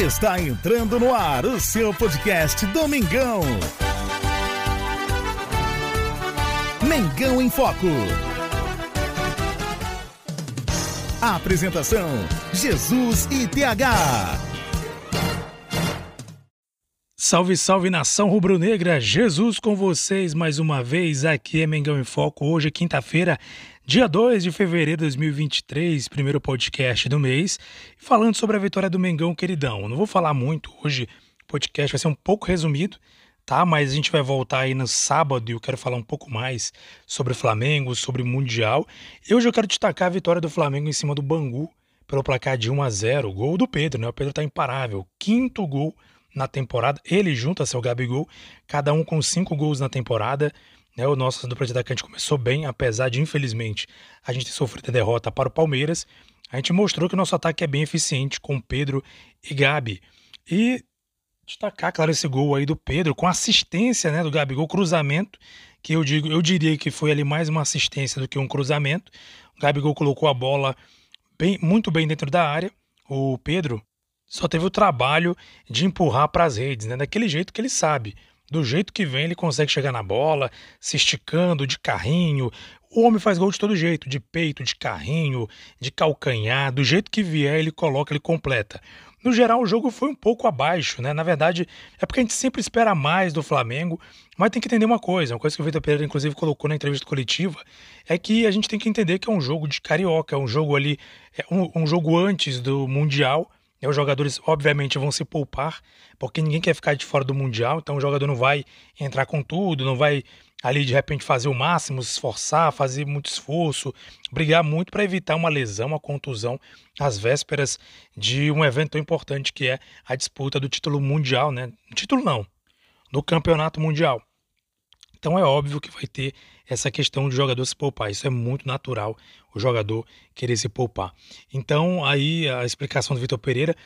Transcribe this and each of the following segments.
Está entrando no ar o seu podcast Domingão. Mengão em Foco. Apresentação: Jesus e TH. Salve, salve nação rubro-negra! Jesus com vocês mais uma vez. Aqui é Mengão em Foco. Hoje quinta-feira, dia 2 de fevereiro de 2023, primeiro podcast do mês, falando sobre a vitória do Mengão queridão. Não vou falar muito hoje, o podcast vai ser um pouco resumido, tá? Mas a gente vai voltar aí no sábado e eu quero falar um pouco mais sobre o Flamengo, sobre o Mundial. E hoje eu quero destacar a vitória do Flamengo em cima do Bangu pelo placar de 1 a 0, gol do Pedro, né? O Pedro tá imparável, quinto gol na temporada. Ele junta seu Gabigol, cada um com cinco gols na temporada. Né? O nosso dupla de atacante começou bem, apesar de, infelizmente, a gente ter sofrido a derrota para o Palmeiras. A gente mostrou que o nosso ataque é bem eficiente com Pedro e Gabi. E destacar, claro, esse gol aí do Pedro, com assistência né, do Gabigol, cruzamento, que eu digo, eu diria que foi ali mais uma assistência do que um cruzamento. O Gabigol colocou a bola bem, muito bem dentro da área. O Pedro só teve o trabalho de empurrar para as redes, né? Daquele jeito que ele sabe. Do jeito que vem, ele consegue chegar na bola, se esticando de carrinho. O homem faz gol de todo jeito, de peito, de carrinho, de calcanhar, do jeito que vier, ele coloca, ele completa. No geral, o jogo foi um pouco abaixo, né? Na verdade, é porque a gente sempre espera mais do Flamengo, mas tem que entender uma coisa, uma coisa que o Vitor Pereira, inclusive, colocou na entrevista coletiva, é que a gente tem que entender que é um jogo de carioca, é um jogo ali, é um, um jogo antes do Mundial, os jogadores, obviamente, vão se poupar, porque ninguém quer ficar de fora do Mundial, então o jogador não vai entrar com tudo, não vai ali de repente fazer o máximo, se esforçar, fazer muito esforço, brigar muito para evitar uma lesão, uma contusão às vésperas de um evento tão importante que é a disputa do título mundial, né? Título não, do campeonato mundial. Então é óbvio que vai ter essa questão de jogador se poupar. Isso é muito natural, o jogador querer se poupar. Então, aí a explicação do Vitor Pereira.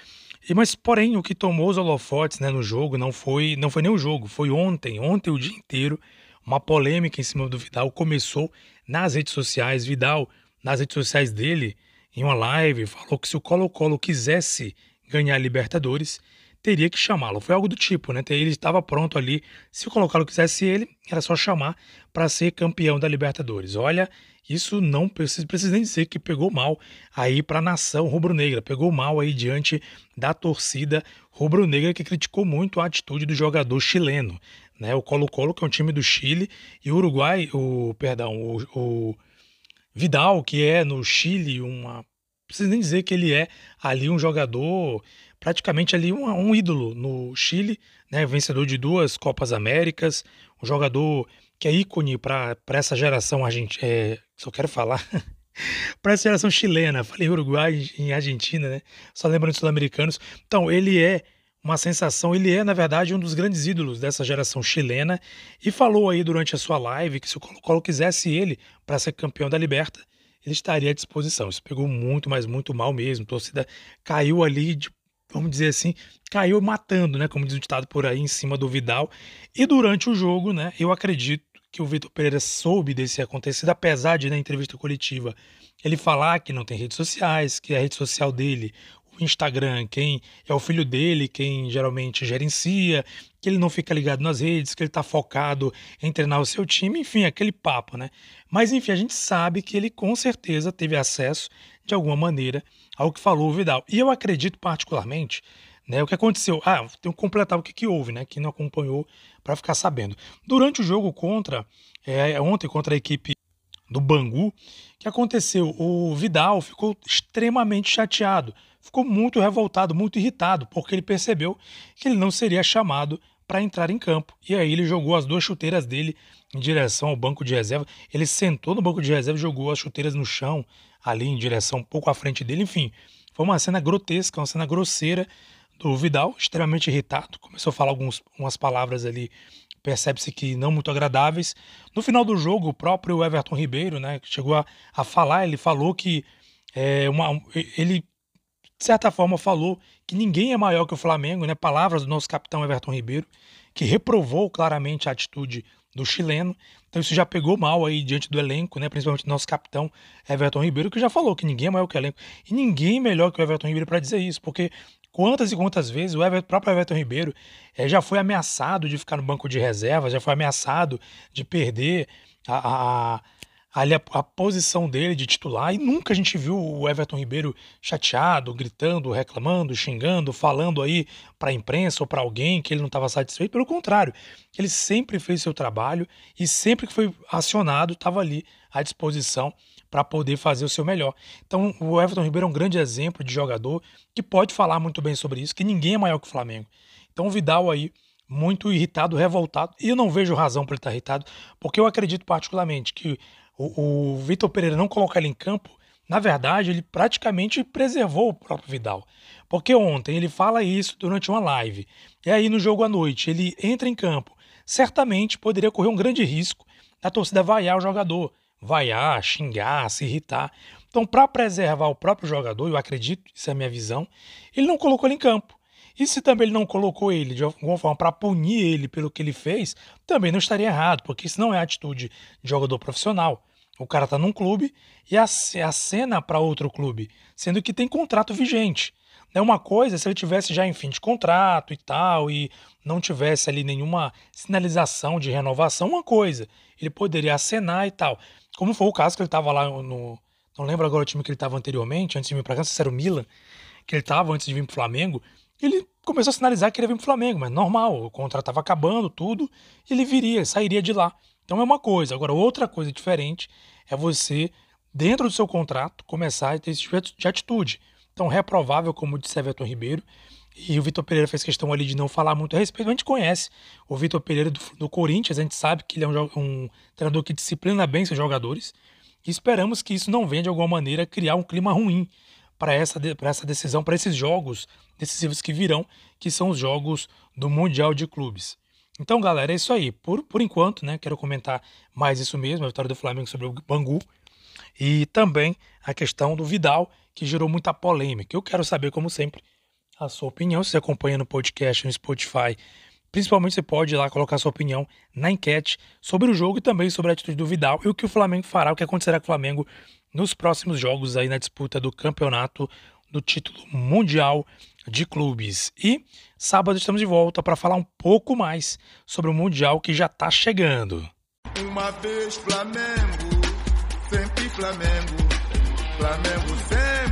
Mas, porém, o que tomou os holofotes né, no jogo não foi, não foi nem o jogo, foi ontem, ontem o dia inteiro, uma polêmica em cima do Vidal. Começou nas redes sociais. Vidal, nas redes sociais dele, em uma live, falou que se o Colo-Colo quisesse ganhar a Libertadores, teria que chamá-lo. Foi algo do tipo, né? Ele estava pronto ali. Se o Colo-Colo quisesse ele, era só chamar para ser campeão da Libertadores. Olha, isso não precisa, precisa nem dizer que pegou mal aí para a nação rubro-negra, pegou mal aí diante da torcida rubro-negra que criticou muito a atitude do jogador chileno, né? O Colo-Colo que é um time do Chile e o Uruguai, o perdão, o, o Vidal que é no Chile uma precisa nem dizer que ele é ali um jogador praticamente ali um, um ídolo no Chile, né, vencedor de duas Copas Américas, um jogador que é ícone para essa geração argentina, é, só quero falar, para essa geração chilena, falei Uruguai em Argentina, né, só lembrando dos sul-americanos. Então, ele é uma sensação, ele é, na verdade, um dos grandes ídolos dessa geração chilena. E falou aí durante a sua live que se o Colo-Colo quisesse ele para ser campeão da Liberta, ele estaria à disposição. Isso pegou muito, mas muito mal mesmo. A torcida caiu ali de vamos dizer assim, caiu matando, né, como diz o ditado por aí, em cima do Vidal. E durante o jogo, né, eu acredito que o Vitor Pereira soube desse acontecido, apesar de na entrevista coletiva ele falar que não tem redes sociais, que a rede social dele, o Instagram, quem é o filho dele, quem geralmente gerencia, que ele não fica ligado nas redes, que ele está focado em treinar o seu time, enfim, aquele papo, né? Mas enfim, a gente sabe que ele com certeza teve acesso de alguma maneira ao que falou o Vidal. E eu acredito particularmente, né, o que aconteceu. Ah, tenho que completar o que, que houve, né? Quem não acompanhou para ficar sabendo. Durante o jogo contra, é, ontem contra a equipe do Bangu, que aconteceu? O Vidal ficou extremamente chateado, ficou muito revoltado, muito irritado, porque ele percebeu que ele não seria chamado para entrar em campo. E aí ele jogou as duas chuteiras dele em direção ao banco de reserva. Ele sentou no banco de reserva jogou as chuteiras no chão, ali em direção um pouco à frente dele. Enfim, foi uma cena grotesca, uma cena grosseira do Vidal, extremamente irritado. Começou a falar algumas umas palavras ali, percebe-se que não muito agradáveis. No final do jogo, o próprio Everton Ribeiro, né, chegou a, a falar, ele falou que é, uma, ele, de certa forma, falou que ninguém é maior que o Flamengo, né? Palavras do nosso capitão Everton Ribeiro, que reprovou claramente a atitude do chileno. Então isso já pegou mal aí diante do elenco, né? Principalmente do nosso capitão Everton Ribeiro, que já falou que ninguém é maior que o elenco. E ninguém melhor que o Everton Ribeiro para dizer isso, porque Quantas e quantas vezes o Everton, próprio Everton Ribeiro é, já foi ameaçado de ficar no banco de reserva, já foi ameaçado de perder a, a, ali a, a, posição dele de titular e nunca a gente viu o Everton Ribeiro chateado, gritando, reclamando, xingando, falando aí para a imprensa ou para alguém que ele não estava satisfeito. Pelo contrário, ele sempre fez seu trabalho e sempre que foi acionado estava ali à disposição para poder fazer o seu melhor. Então, o Everton Ribeiro é um grande exemplo de jogador que pode falar muito bem sobre isso, que ninguém é maior que o Flamengo. Então, o Vidal aí muito irritado, revoltado, e eu não vejo razão para ele estar irritado, porque eu acredito particularmente que o, o Vitor Pereira não colocar ele em campo, na verdade, ele praticamente preservou o próprio Vidal. Porque ontem ele fala isso durante uma live. E aí no jogo à noite ele entra em campo. Certamente poderia correr um grande risco da torcida vaiar o jogador. Vaiar, xingar, se irritar. Então, para preservar o próprio jogador, eu acredito, isso é a minha visão, ele não colocou ele em campo. E se também ele não colocou ele de alguma forma para punir ele pelo que ele fez, também não estaria errado, porque isso não é atitude de jogador profissional. O cara tá num clube e acena para outro clube, sendo que tem contrato vigente. É uma coisa se ele tivesse já em fim de contrato e tal, e não tivesse ali nenhuma sinalização de renovação, uma coisa. Ele poderia acenar e tal. Como foi o caso que ele estava lá no. Não lembro agora o time que ele estava anteriormente, antes de vir para cá, se era o Milan, que ele estava antes de vir para o Flamengo ele começou a sinalizar que ele ia vir pro Flamengo, mas normal, o contrato estava acabando, tudo, ele viria, sairia de lá. Então é uma coisa. Agora, outra coisa diferente é você, dentro do seu contrato, começar a ter esse tipo de atitude. Então, reprovável, como disse Everton Ribeiro, e o Vitor Pereira fez questão ali de não falar muito a respeito, a gente conhece o Vitor Pereira do, do, Corinthians, a gente sabe que ele é um, um treinador que disciplina bem seus jogadores, e esperamos que isso não venha de alguma maneira criar um clima ruim para essa, essa decisão, para esses jogos decisivos que virão, que são os jogos do Mundial de Clubes. Então, galera, é isso aí. Por, por enquanto, né? Quero comentar mais isso mesmo, a vitória do Flamengo sobre o Bangu. E também a questão do Vidal, que gerou muita polêmica. Eu quero saber, como sempre, a sua opinião. Se você acompanha no podcast, no Spotify, principalmente você pode ir lá colocar sua opinião na enquete sobre o jogo e também sobre a atitude do Vidal e o que o Flamengo fará, o que acontecerá com o Flamengo nos próximos jogos aí na disputa do campeonato do título mundial de clubes. E sábado estamos de volta para falar um pouco mais sobre o mundial que já está chegando. Uma vez Flamengo, sempre Flamengo, Flamengo sempre